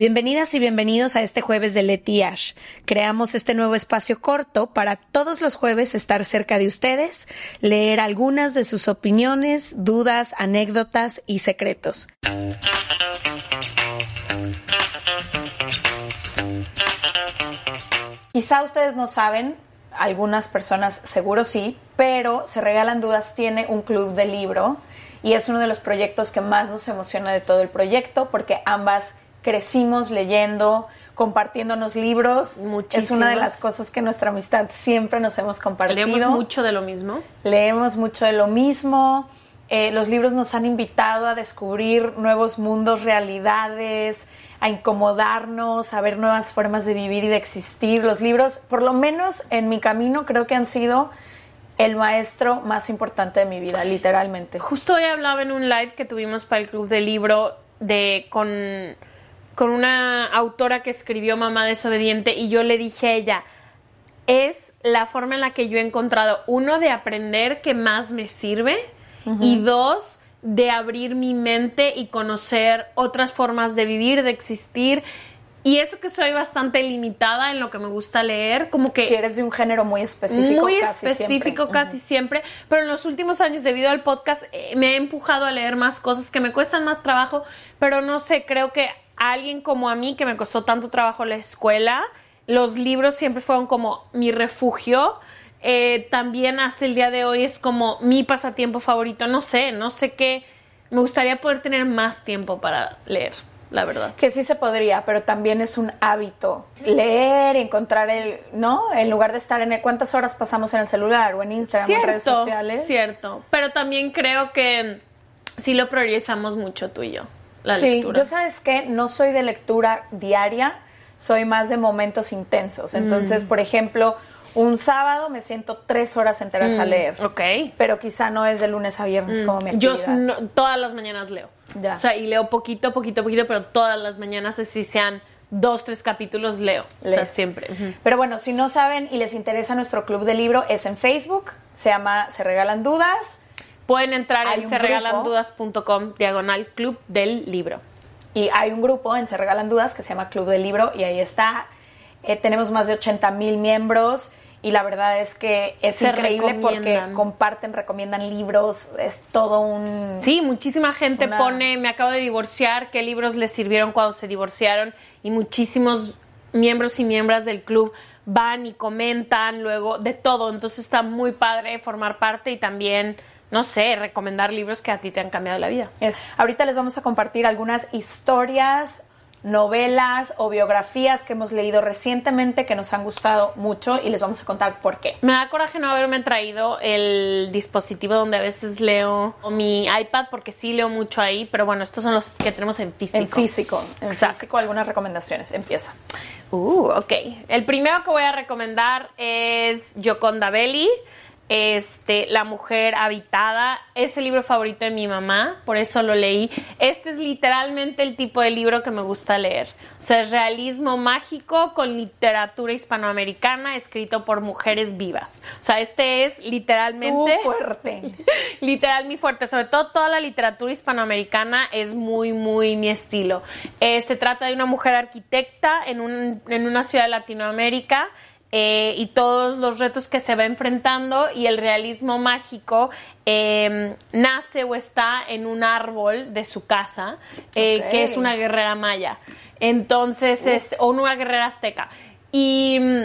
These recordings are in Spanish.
Bienvenidas y bienvenidos a este jueves de Leti Ash. Creamos este nuevo espacio corto para todos los jueves estar cerca de ustedes, leer algunas de sus opiniones, dudas, anécdotas y secretos. Quizá ustedes no saben, algunas personas seguro sí, pero Se Regalan Dudas tiene un club de libro y es uno de los proyectos que más nos emociona de todo el proyecto porque ambas crecimos leyendo, compartiéndonos libros. Es una de las cosas que nuestra amistad siempre nos hemos compartido. Leemos mucho de lo mismo. Leemos mucho de lo mismo. Eh, los libros nos han invitado a descubrir nuevos mundos, realidades, a incomodarnos, a ver nuevas formas de vivir y de existir. Los libros, por lo menos en mi camino, creo que han sido el maestro más importante de mi vida, literalmente. Justo hoy hablaba en un live que tuvimos para el Club del Libro de con con una autora que escribió Mamá desobediente y yo le dije a ella, es la forma en la que yo he encontrado, uno, de aprender que más me sirve y dos, de abrir mi mente y conocer otras formas de vivir, de existir. Y eso que soy bastante limitada en lo que me gusta leer, como que... Si eres de un género muy específico. Muy específico casi siempre, pero en los últimos años debido al podcast eh, me he empujado a leer más cosas que me cuestan más trabajo, pero no sé, creo que alguien como a mí que me costó tanto trabajo la escuela, los libros siempre fueron como mi refugio. Eh, también hasta el día de hoy es como mi pasatiempo favorito. No sé, no sé qué. Me gustaría poder tener más tiempo para leer, la verdad. Que sí se podría, pero también es un hábito. Leer, encontrar el, ¿no? En lugar de estar en el, cuántas horas pasamos en el celular o en Instagram o en redes sociales. Cierto, pero también creo que sí lo priorizamos mucho tú y yo sí, yo sabes que no soy de lectura diaria, soy más de momentos intensos. Entonces, mm. por ejemplo, un sábado me siento tres horas enteras a mm, leer. Ok. pero quizá no es de lunes a viernes mm. como mi actividad. Yo todas las mañanas leo. Ya. O sea, y leo poquito, poquito, poquito, pero todas las mañanas, si sean dos, tres capítulos, leo. O sea, siempre. Pero bueno, si no saben y les interesa nuestro club de libro, es en Facebook, se llama Se Regalan Dudas. Pueden entrar en serregalandudas.com diagonal club del libro. Y hay un grupo en Se Regalan Dudas que se llama Club del Libro y ahí está. Eh, tenemos más de 80 mil miembros y la verdad es que es increíble porque comparten, recomiendan libros, es todo un... Sí, muchísima gente pone, me acabo de divorciar, qué libros les sirvieron cuando se divorciaron y muchísimos miembros y miembros del club van y comentan luego de todo, entonces está muy padre formar parte y también no sé, recomendar libros que a ti te han cambiado la vida. Ahorita les vamos a compartir algunas historias, novelas o biografías que hemos leído recientemente que nos han gustado mucho y les vamos a contar por qué. Me da coraje no haberme traído el dispositivo donde a veces leo o mi iPad porque sí leo mucho ahí, pero bueno, estos son los que tenemos en físico. En físico, en físico algunas recomendaciones. Empieza. Uh, ok. El primero que voy a recomendar es Yoconda Belli este, La mujer habitada, es el libro favorito de mi mamá, por eso lo leí. Este es literalmente el tipo de libro que me gusta leer. O sea, es realismo mágico con literatura hispanoamericana escrito por mujeres vivas. O sea, este es literalmente... Tu fuerte. literal mi fuerte. Sobre todo toda la literatura hispanoamericana es muy, muy mi estilo. Eh, se trata de una mujer arquitecta en, un, en una ciudad de Latinoamérica eh, y todos los retos que se va enfrentando y el realismo mágico em, nace o está en un árbol de su casa, eh, que es una guerrera maya. Entonces, es, o una guerrera azteca. Y mm,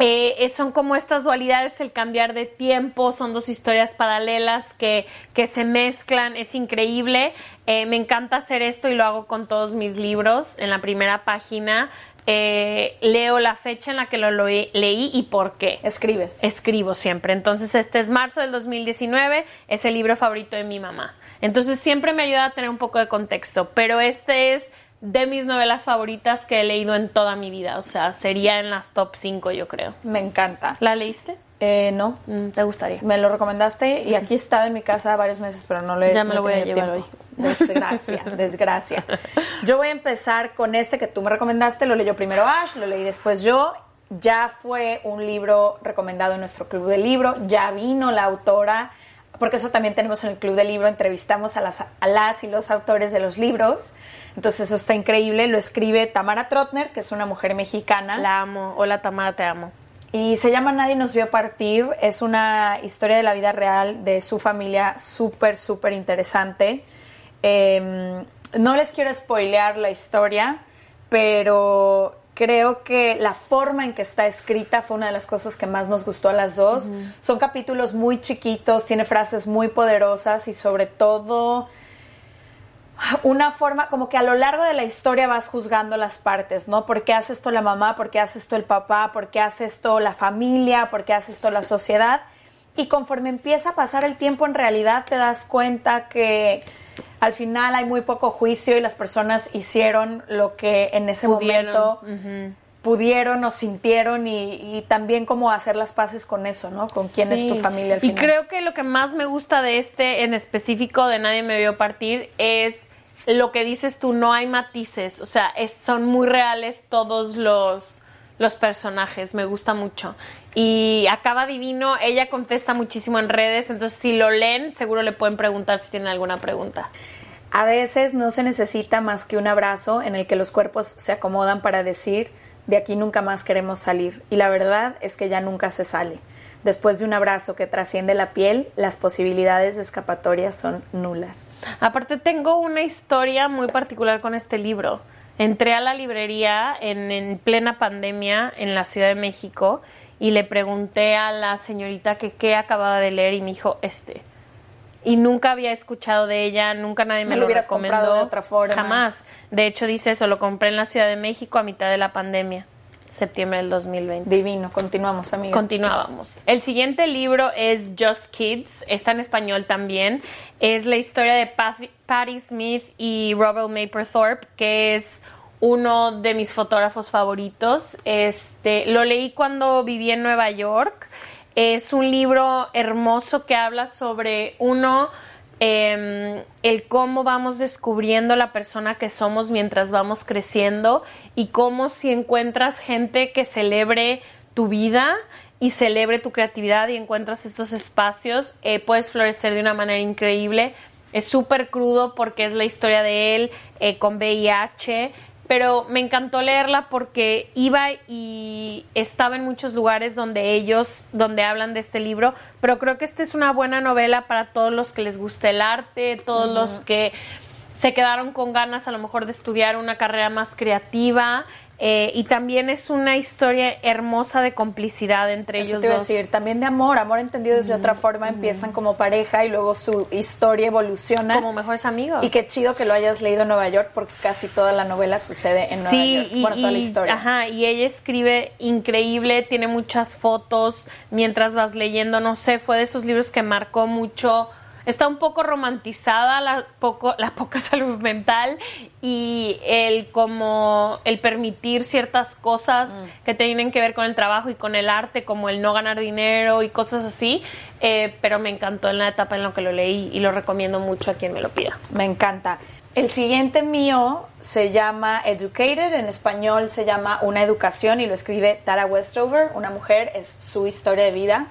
eh, son como estas dualidades, el cambiar de tiempo, son dos historias paralelas que, que se mezclan, es increíble. me encanta hacer esto y lo hago con todos mis libros. En la primera página eh, leo la fecha en la que lo, leí y por qué. Escribes. Escribo siempre. Entonces, este es marzo del 2019, es el libro favorito de mi mamá. Entonces, siempre me ayuda a tener un poco de contexto, pero este es de mis novelas favoritas que he leído en toda mi vida. O sea, sería en las top 5, yo creo. Me encanta. ¿La leíste? Eh, no. Mm, ¿Te gustaría? Me lo recomendaste y aquí he estado en mi casa varios meses, pero no lo he Ya me lo voy a llevar hoy. Desgracia, desgracia. Yo voy a empezar con este que tú me recomendaste, lo leyó primero Ash, lo leí después yo. Ya fue un libro recomendado en nuestro club de libro, ya vino la autora porque eso también tenemos en el Club del Libro, entrevistamos a las, a las y los autores de los libros, entonces eso está increíble, lo escribe Tamara Trotner, que es una mujer mexicana. La amo, hola Tamara, te amo. Y se llama Nadie nos vio partir, es una historia de la vida real de su familia súper, súper interesante. Em, no les quiero spoilear la historia, pero creo que la forma en que está escrita fue una de las cosas que más nos gustó a las dos. Son capítulos muy chiquitos, tiene frases muy poderosas y sobre todo una forma, como que a lo largo de la historia vas juzgando las partes, ¿no? ¿Por qué hace esto la mamá? ¿Por qué hace esto el papá? ¿Por qué hace esto la familia? ¿Por qué hace esto la sociedad? Y conforme empieza a pasar el tiempo, en realidad te das cuenta que al final hay muy poco juicio y las personas hicieron lo que en ese momento pudieron o sintieron y, también cómo hacer las paces con eso, ¿no? Con quién es tu familia al final. Y creo que lo que más me gusta de este en específico de Nadie me vio partir es lo que dices tú, no hay matices, o sea, son muy reales todos los, los personajes, me gusta mucho. Y acaba divino, ella contesta muchísimo en redes, entonces si lo leen, seguro le pueden preguntar si tienen alguna pregunta. A veces no se necesita más que un abrazo en el que los cuerpos se acomodan para decir, de aquí nunca más queremos salir. Y la verdad es que ya nunca se sale. Después de un abrazo que trasciende la piel, las posibilidades de escapatoria son nulas. Aparte tengo una historia muy particular con este libro. Entré a la librería en, plena pandemia en la Ciudad de México y le pregunté a la señorita que qué acababa de leer y me dijo este. Y nunca había escuchado de ella, nunca nadie me, lo, lo recomendó. de otra forma. Jamás. De hecho dice eso, lo compré en la Ciudad de México a mitad de la pandemia septiembre del 2020. Divino, continuamos, amiga. Continuábamos. El siguiente libro es Just Kids, está en español también. Es la historia de Patty Smith y Robert Mapplethorpe, que es uno de mis fotógrafos favoritos. Este, lo leí cuando viví en Nueva York. Es un libro hermoso que habla sobre uno Em, el cómo vamos descubriendo la persona que somos mientras vamos creciendo y cómo si encuentras gente que celebre tu vida y celebre tu creatividad y encuentras estos espacios, eh, puedes florecer de una manera increíble. Es súper crudo porque es la historia de él eh, con VIH, pero me encantó leerla porque iba y estaba en muchos lugares donde ellos, donde hablan de este libro, pero creo que esta es una buena novela para todos los que les gusta el arte, todos los que se quedaron con ganas a lo mejor de estudiar una carrera más creativa eh, y también es una historia hermosa de complicidad entre ellos te dos. decir, también de amor, amor entendido desde otra forma, empiezan como pareja y luego su historia evoluciona. Como mejores amigos. Y qué chido que lo hayas leído en Nueva York porque casi toda la novela sucede en Nueva York. Sí, bueno, toda la historia. Ajá, y ella escribe increíble, tiene muchas fotos mientras vas leyendo, no sé, fue de esos libros que marcó mucho está un poco romantizada la, poco, la poca salud mental y el como el permitir ciertas cosas mm. que tienen que ver con el trabajo y con el arte, como el no ganar dinero y cosas así, eh, pero me encantó en la etapa en la que lo leí y lo recomiendo mucho a quien me lo pida. Me encanta. El siguiente mío se llama Educated, en español se llama Una Educación y lo escribe Tara Westover, una mujer, es su historia de vida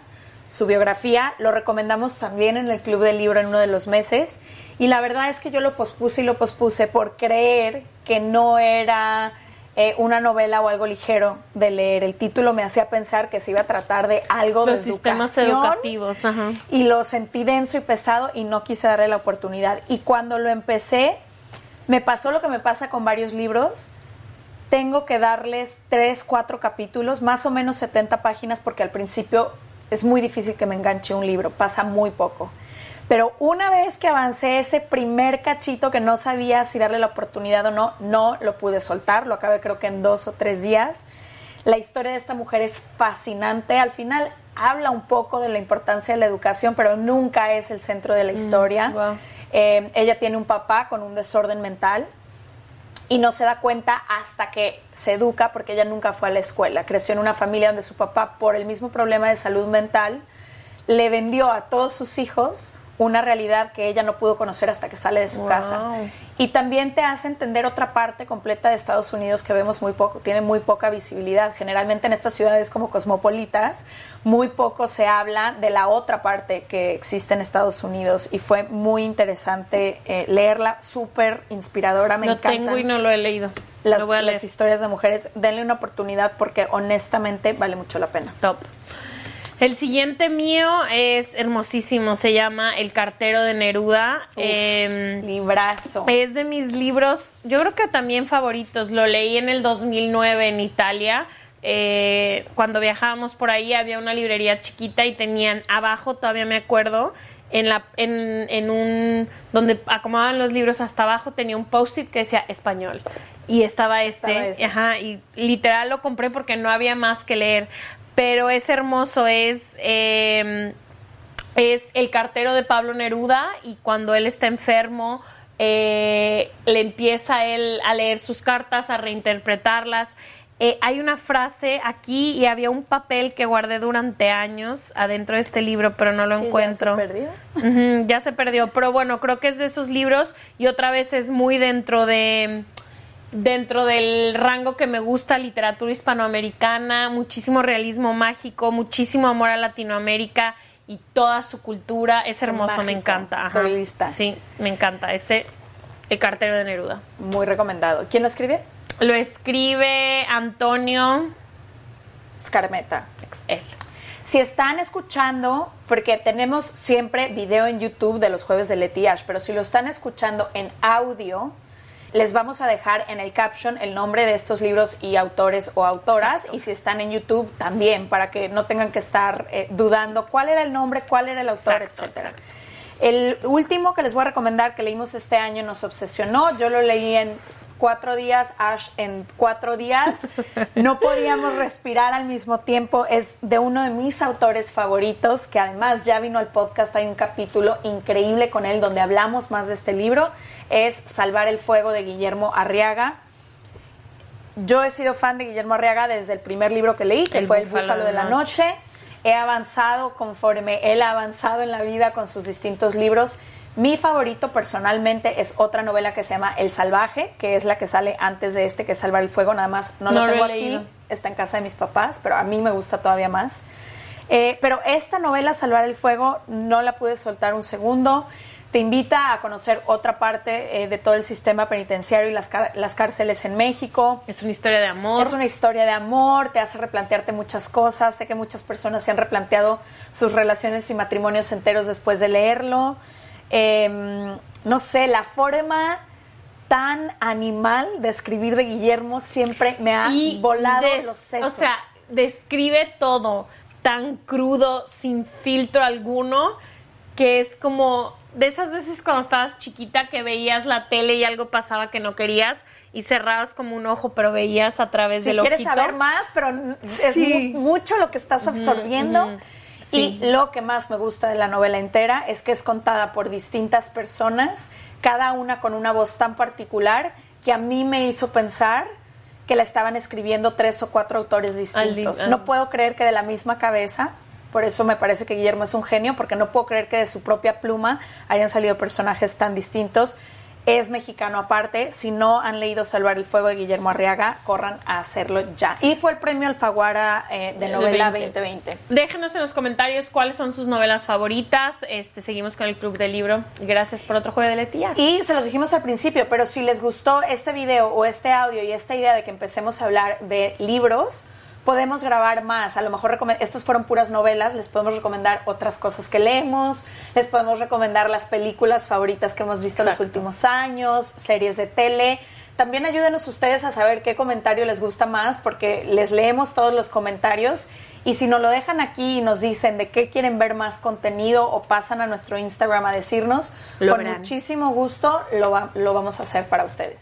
su biografía. Lo recomendamos también en el Club del Libro en uno de los meses. Y la verdad es que yo lo pospuse y lo pospuse por creer que no era eh, una novela o algo ligero de leer. El título me hacía pensar que se iba a tratar de algo los de sistemas educativos. Y lo sentí denso y pesado y no quise darle la oportunidad. Y cuando lo empecé, me pasó lo que me pasa con varios libros. Tengo que darles tres, cuatro capítulos, más o menos 70 páginas, porque al principio es muy difícil que me enganche un libro, pasa muy poco. Pero una vez que avancé ese primer cachito que no sabía si darle la oportunidad o no, no lo pude soltar, lo acabé creo que en dos o tres días. La historia de esta mujer es fascinante, al final habla un poco de la importancia de la educación, pero nunca es el centro de la mm, historia. Eh, ella tiene un papá con un desorden mental, y no se da cuenta hasta que se educa porque ella nunca fue a la escuela. Creció en una familia donde su papá, por el mismo problema de salud mental, le vendió a todos sus hijos una realidad que ella no pudo conocer hasta que sale de su Wow. casa. Y también te hace entender otra parte completa de Estados Unidos que vemos muy poco, tiene muy poca visibilidad. Generalmente en estas ciudades como cosmopolitas, muy poco se habla de la otra parte que existe en Estados Unidos. Y fue muy interesante eh, leerla, súper inspiradora, me Lo encanta tengo y no lo he leído. las, lo voy a leer. las historias de mujeres, denle una oportunidad porque honestamente vale mucho la pena. Top. El siguiente mío es hermosísimo, se llama El cartero de Neruda. Uf, Em, librazo. es de mis libros, yo creo que también favoritos. Lo leí en el 2009 en Italia. Eh, cuando viajábamos por ahí había una librería chiquita y tenían abajo, todavía me acuerdo, en, la, en, en un donde acomodaban los libros hasta abajo tenía un post-it que decía español y estaba este, Estaba ajá, y literal lo compré porque no había más que leer. Pero es hermoso, es eh, es el cartero de Pablo Neruda y cuando él está enfermo eh, le empieza él a leer sus cartas, a reinterpretarlas. Eh, hay una frase aquí y había un papel que guardé durante años adentro de este libro, pero no lo Sí, ya encuentro. se perdió. Ya se perdió, pero bueno, creo que es de esos libros y otra vez es muy dentro de dentro del rango que me gusta, literatura hispanoamericana, muchísimo realismo mágico, muchísimo amor a Latinoamérica y toda su cultura. Es hermoso, me encanta. estoy lista. Sí, me encanta. Este, El cartero de Neruda. Muy recomendado. ¿Quién lo escribe? Lo escribe Antonio Scarmeta. él. Si están escuchando, porque tenemos siempre video en YouTube de los jueves de Leti Ash, pero si lo están escuchando en audio, les vamos a dejar en el caption el nombre de estos libros y autores o autoras. Exacto. Y si están en YouTube, también, para que no tengan que estar eh, dudando cuál era el nombre, cuál era el autor, Exacto, etcétera. El último que les voy a recomendar que leímos este año nos obsesionó. Yo lo leí en cuatro días, Ash en cuatro días. No podíamos respirar al mismo tiempo. Es de uno de mis autores favoritos, que además ya vino al podcast. Hay un capítulo increíble con él donde hablamos más de este libro. Es Salvar el Fuego de Guillermo Arriaga. Yo he sido fan de Guillermo Arriaga desde el primer libro que leí, que El fue El Búfalo de la Noche. He avanzado conforme él ha avanzado en la vida con sus distintos libros. Mi favorito personalmente es otra novela que se llama El Salvaje, que es la que sale antes de este, que es Salvar el Fuego, nada más no, No lo tengo aquí, está en casa de mis papás, pero a mí me gusta todavía más. Eh, pero esta novela, Salvar el Fuego, no la pude soltar un segundo. Te invita a conocer otra parte eh, de todo el sistema penitenciario y las, las cárceles en México. Es una historia de amor. Es una historia de amor, te hace replantearte muchas cosas. Sé que muchas personas se han replanteado sus relaciones y matrimonios enteros después de leerlo. Eh, no sé, la forma tan animal de escribir de Guillermo siempre me ha y volado des- los sesos. O sea, describe todo tan crudo, sin filtro alguno, que es como de esas veces cuando estabas chiquita que veías la tele y algo pasaba que no querías y cerrabas como un ojo, pero veías a través si del quieres ojito. saber más, pero es Sí. mu- mucho lo que estás absorbiendo. Sí. Y lo que más me gusta de la novela entera es que es contada por distintas personas, cada una con una voz tan particular que a mí me hizo pensar que la estaban escribiendo tres o cuatro autores distintos. No puedo creer que de la misma cabeza, por eso me parece que Guillermo es un genio, porque no puedo creer que de su propia pluma hayan salido personajes tan distintos. Es mexicano aparte. Si no han leído Salvar el Fuego de Guillermo Arriaga, corran a hacerlo ya. Y fue el premio Alfaguara eh, de El novela 20. 2020. Déjenos en los comentarios cuáles son sus novelas favoritas. Este, seguimos con el Club del Libro. Gracias por otro jueves de Letía. Y se los dijimos al principio, pero si les gustó este video o este audio y esta idea de que empecemos a hablar de libros, podemos grabar más. A lo mejor estas fueron puras novelas, les podemos recomendar otras cosas que leemos, les podemos recomendar las películas favoritas que hemos visto en los últimos años, series de tele. También ayúdenos ustedes a saber qué comentario les gusta más, porque les leemos todos los comentarios. Y si nos lo dejan aquí y nos dicen de qué quieren ver más contenido o pasan a nuestro Instagram a decirnos, Lo con verán. muchísimo gusto lo, va- lo vamos a hacer para ustedes.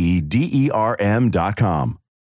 e d e r m dot com.